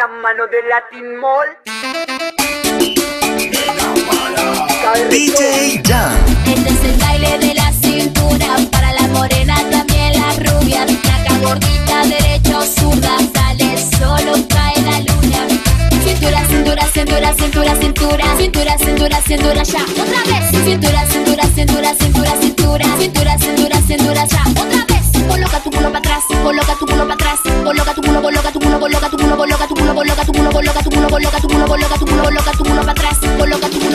la mano de Latin Mall. DJ Jan. Este es el baile de la cintura. Para las morenas, también las rubias. Placa gordita, derecha o zurda. Sale solo, cae la luna. Cintura, cintura, cintura, cintura, cintura. Cintura, cintura, cintura, ya. Otra vez. Cintura, cintura, cintura, cintura, cintura. Cintura, cintura, cintura, ya. Otra vez. Coloca tu culo para atrás. Coloca tu culo para atrás. Coloca tu coloca tu culo, coloca tu culo, coloca tu culo para atrás, coloca tu culo.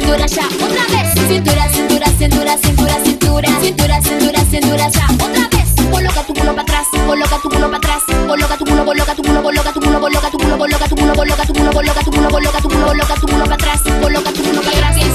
cintura ya, otra vez. Cintura, cintura, cintura, cintura, cintura, cintura, cintura, cintura ya, otra vez. Coloca tu culo para atrás, coloca tu culo para atrás, coloca tu culo, coloca tu culo, coloca tu culo, coloca tu culo, coloca tu culo, coloca tu culo, coloca tu culo, coloca tu culo, coloca tu culo para atrás, coloca tu culo para atrás.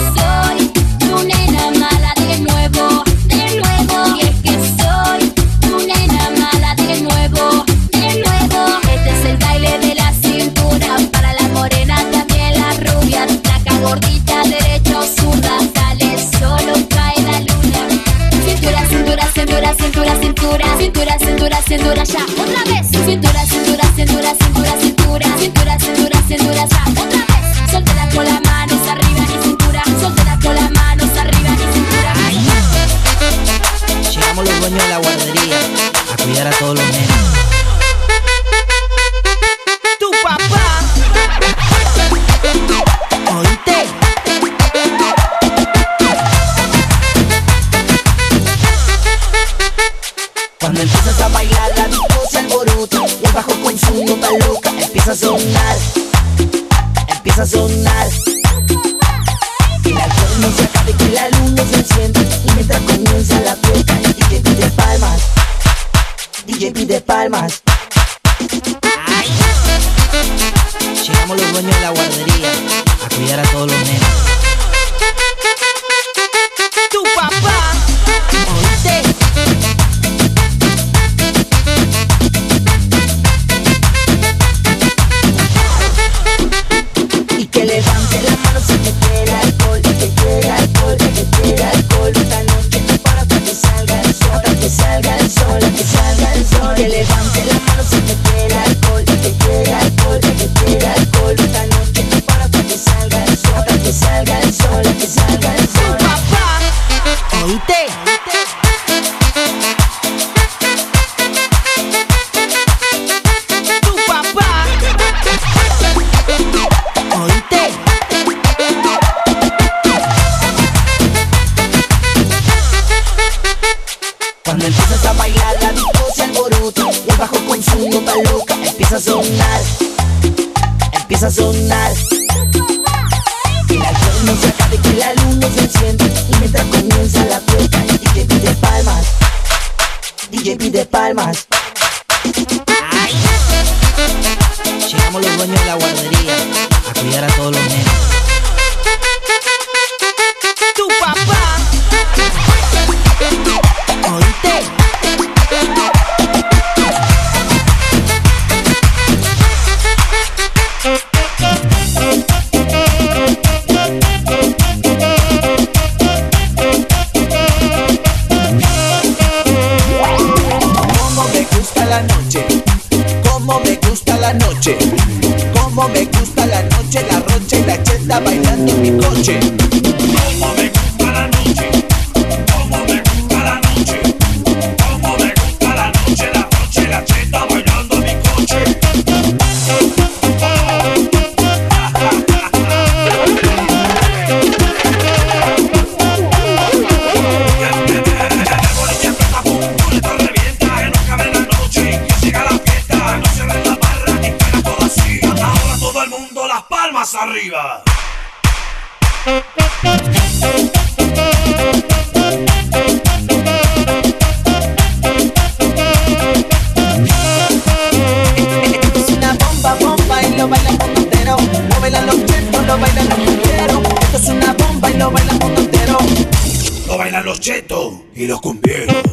Chetos y los cumbieros.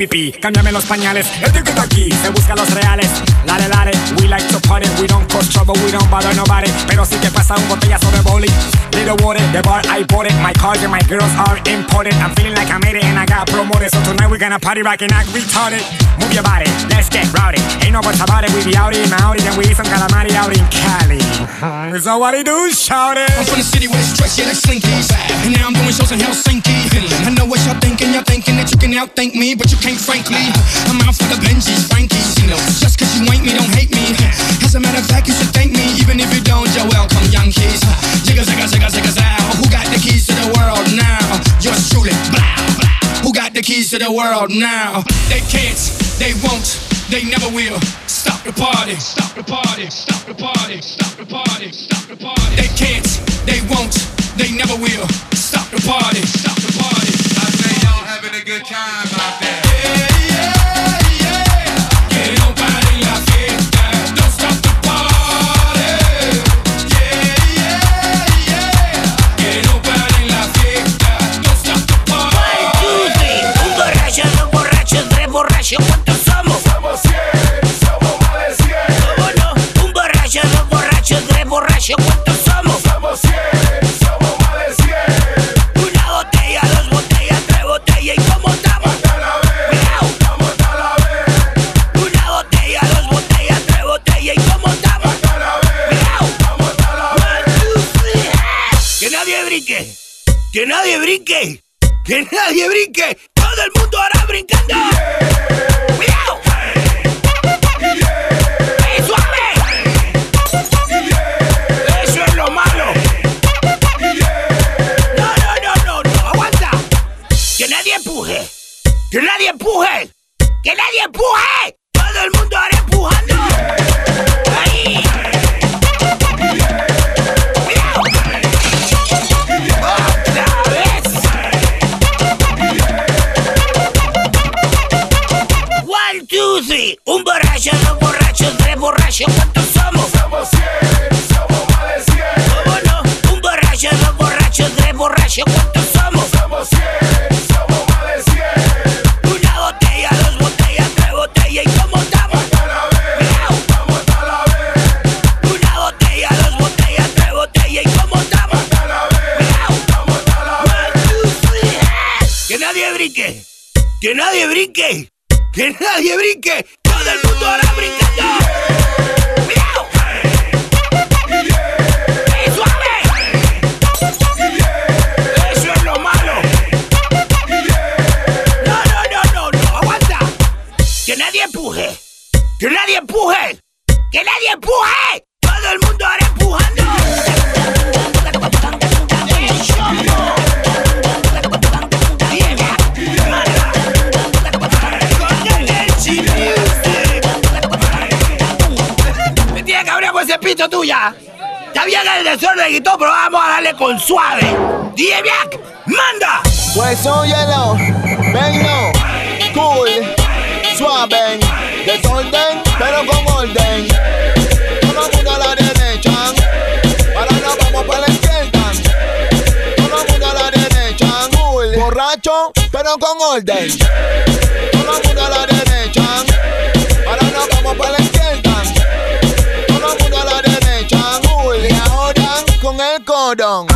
Pipí, cámbiame los pañales. El ticket aquí, se busca los reales. Lare, lare, we like to party. We don't cause trouble, we don't bother nobody. Pero sí que pasa un botellazo de boli. Little water, the bar I bought it. My cars and my girls are imported. I'm feeling like I made it and I got promoted. So tonight we're gonna party rock and act retarded. Move your body, let's get rowdy. Ain't no buts about it, we be out in Maori. Then we eat some calamari out in Cali. Uh-huh. So what he do, shout it. I'm from the city where it's stretch, yeah, like Slinky. And now I'm doing shows in Helsinki. I know what y'all thinking. Y'all thinking that you can outthink me, but you can't, frankly. I'm out for the Benjis, Frankies, you know. Just cause you ain't me, don't hate me. As a matter of fact, you should thank me, even if you don't. You're welcome, young keys. Jigga, jigga, jigga, jigga, zow. Who got the keys to the world now? Yours truly. Blah, blah. Who got the keys to the world now? They can't, they won't, they never will. Stop the party, stop the party, stop the party, stop the party, stop the party. They can't, they won't, they never will. Stop the party, stop the party. Having a good time out there. Yeah, yeah, yeah. Que no pare la fiesta, don't stop the party. Yeah, yeah, yeah. Que no pare la fiesta, don't stop the party. Un borracho, dos borrachos, tres borrachos, ¿cuántos somos? Somos 100, somos más de 100. ¿Cómo no? Un borracho, dos borrachos, tres borrachos, ¿cuántos que nadie brinque, que nadie brinque, todo el mundo ahora brincando. Desorden, pero con orden. Todo el mundo a la derecha, ahora nos vamos para la izquierda. Todo el mundo a la derecha, borracho, pero con orden. Todo el mundo a la derecha, ahora nos vamos para la izquierda. Todo el mundo a la derecha, y ahora con el cordón.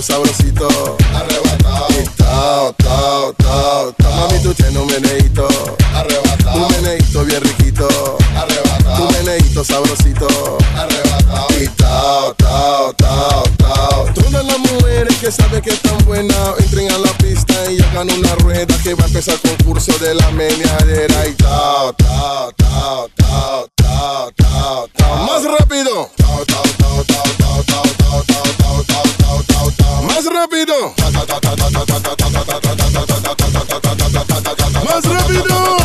Meneíto sabrosito. Arrebatado. Tao, tao, tao, tao. Mami, tú tienes un meneíto. Arrebatado. Un meneíto bien riquito. Arrebatado. Un meneíto sabrosito. Arrebatado. Y tao, tao, tao, tao. Todas las mujeres que saben que están buenas entren a la pista y hagan una rueda que va a empezar el concurso de la meneadera. Y tao, tao, tao, tao, tao, tao, tao. Más rápido. Tao, tao, Más rápido. Más rápido.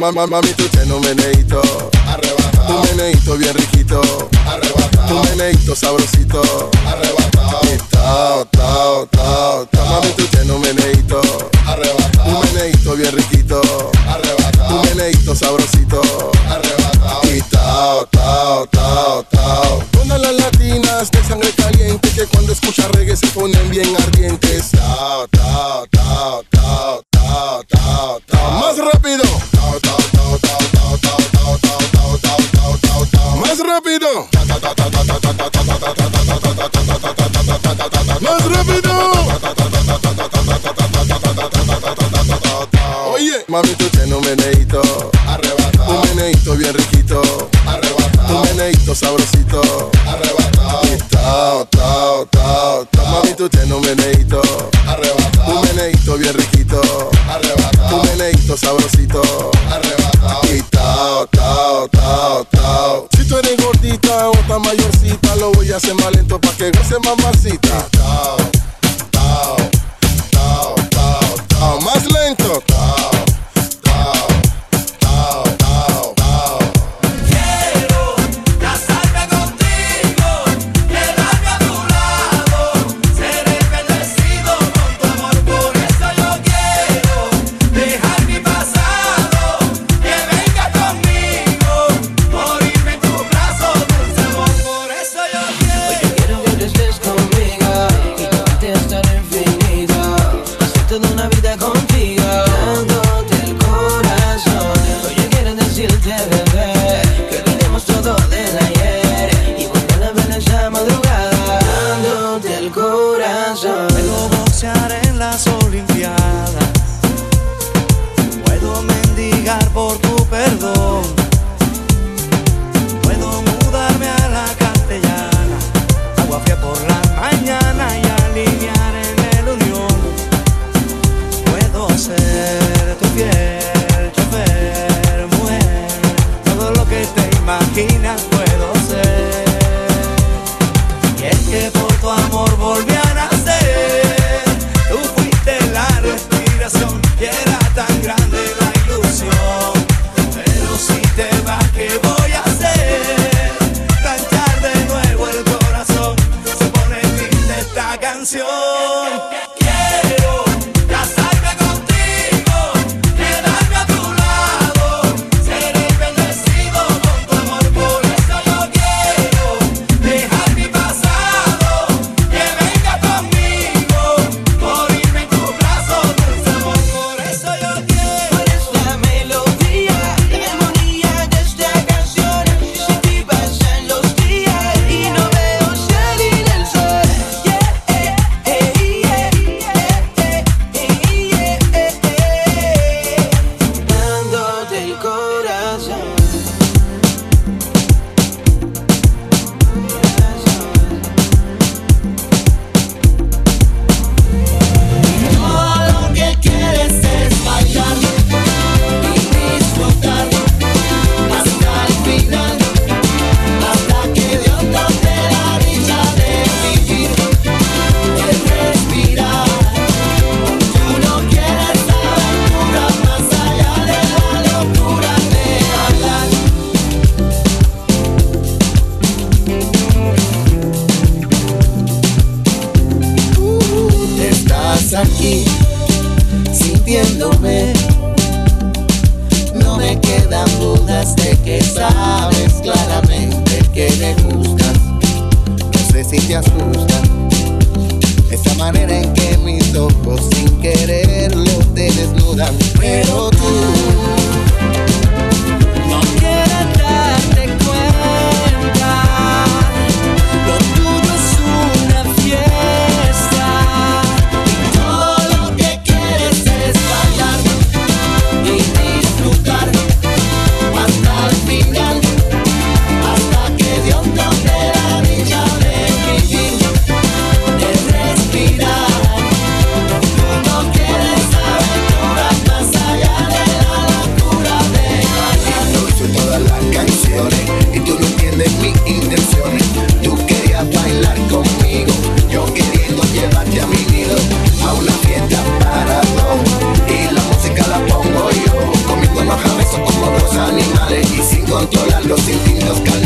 Mamá, mami, tú tienes un meneíto. Arrebatado. Un meneíto bien riquito. Arrebatado. Un meneíto sabrosito. Arrebatado. Y tao, tao, tao, tao. Mami, tú tienes un meneíto. Arrebatado. Un meneíto bien riquito. Arrebatado. Un meneíto sabrosito. Arrebatado. Y tao, tao, tao, tao. ponen bien ardientes. Ta, ta, ta, ta, ta, ta, ta. Más rápido. Más rápido. Más rápido. Oye, mami, tú tienes un meneito. Arrebatado. Un meneito bien riquito. Un meneíto sabrosito. Arrebatado. Tao, tao, tao, tao. Mami, tú tienes un meneíto. Arrebatado. Un meneíto bien riquito. Arrebatado. Un meneíto sabrosito. Arrebatado. Y tao, tao, tao, tao. Si tú eres gordita o tan mayorcita, lo voy a hacer más lento pa' que goce mamacita. Tao, tao, tao, tao, tao. Más lento. Tao, aquí sintiéndome. No me quedan dudas de que sabes claramente que me gustas. No sé si te asusta esa manera en que mis ojos sin quererlo te desnudan. Pero tú no quieres darte controlar los sentidos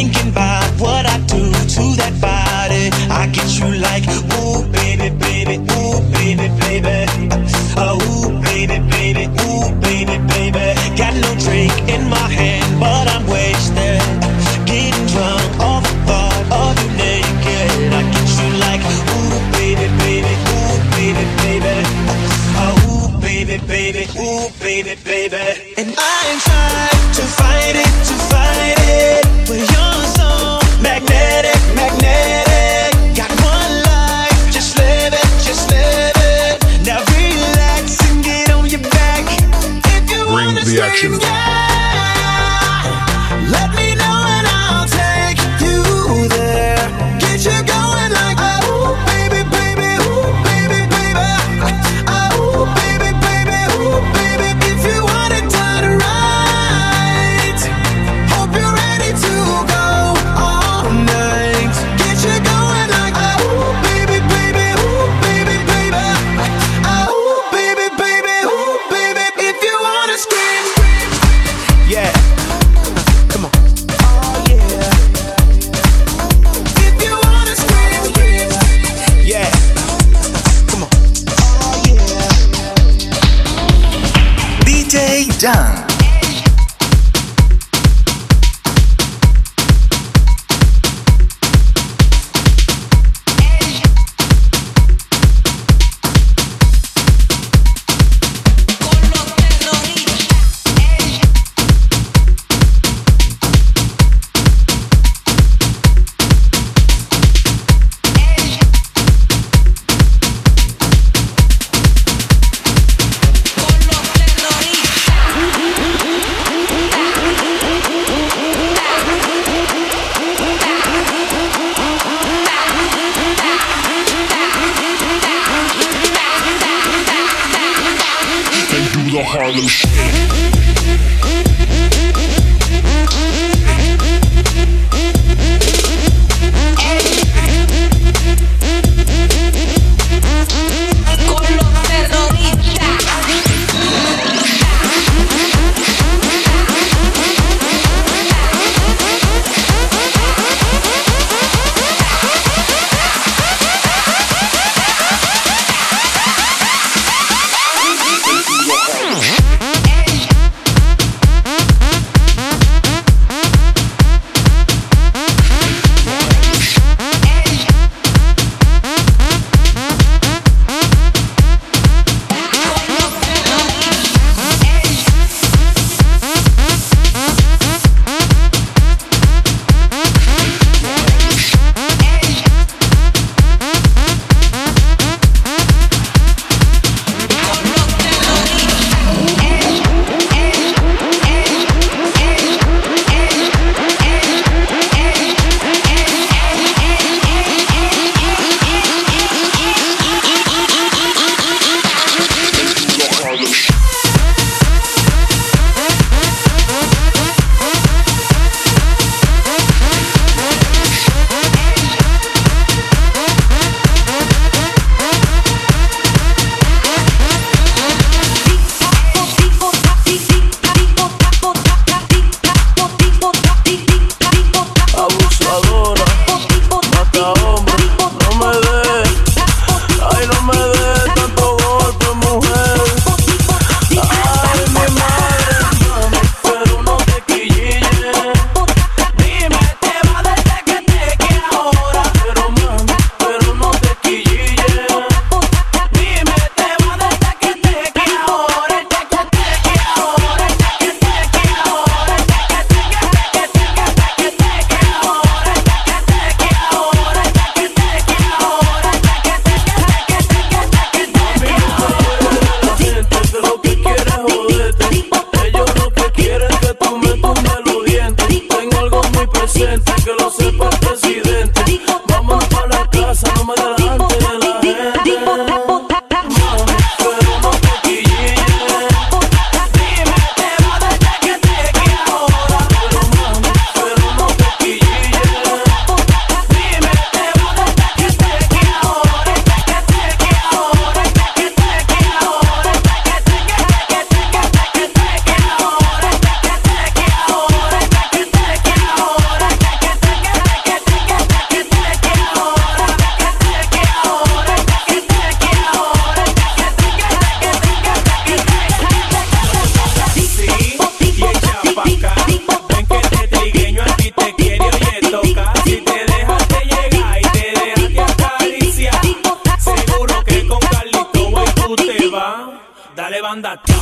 thinking about what I do to that body. I get you like, ooh, baby, baby, ooh, baby, baby. Uh, ooh, baby, baby, ooh, baby, baby. Got no drink in my hand, but I'm banda, tipo,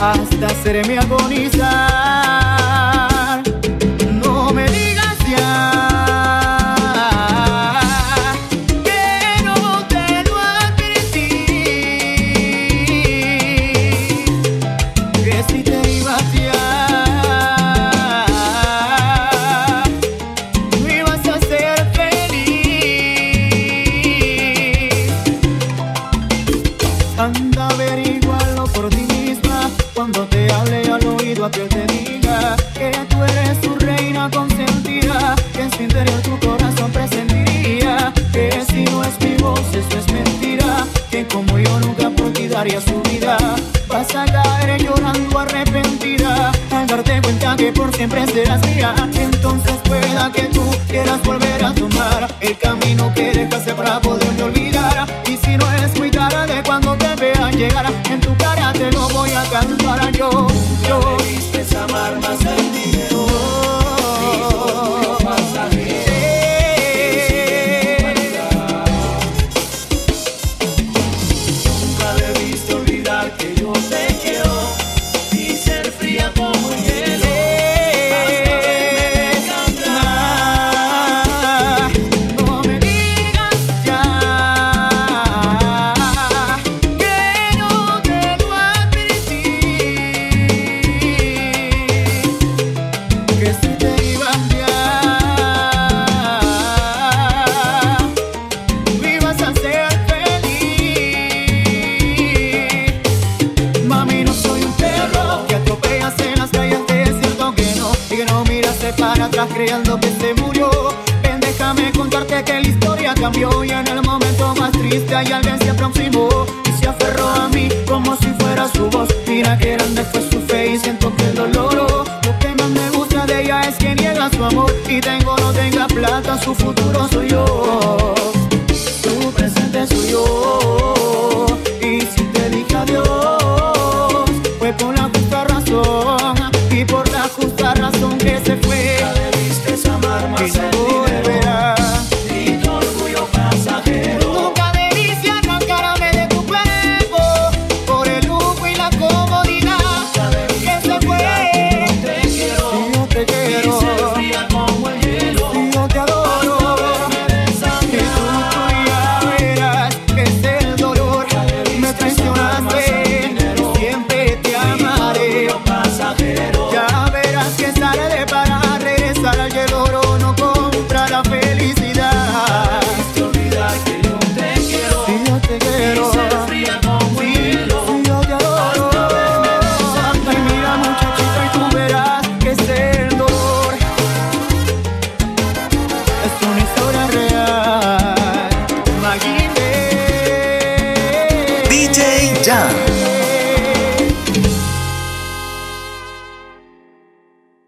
hasta hacerme agonizar.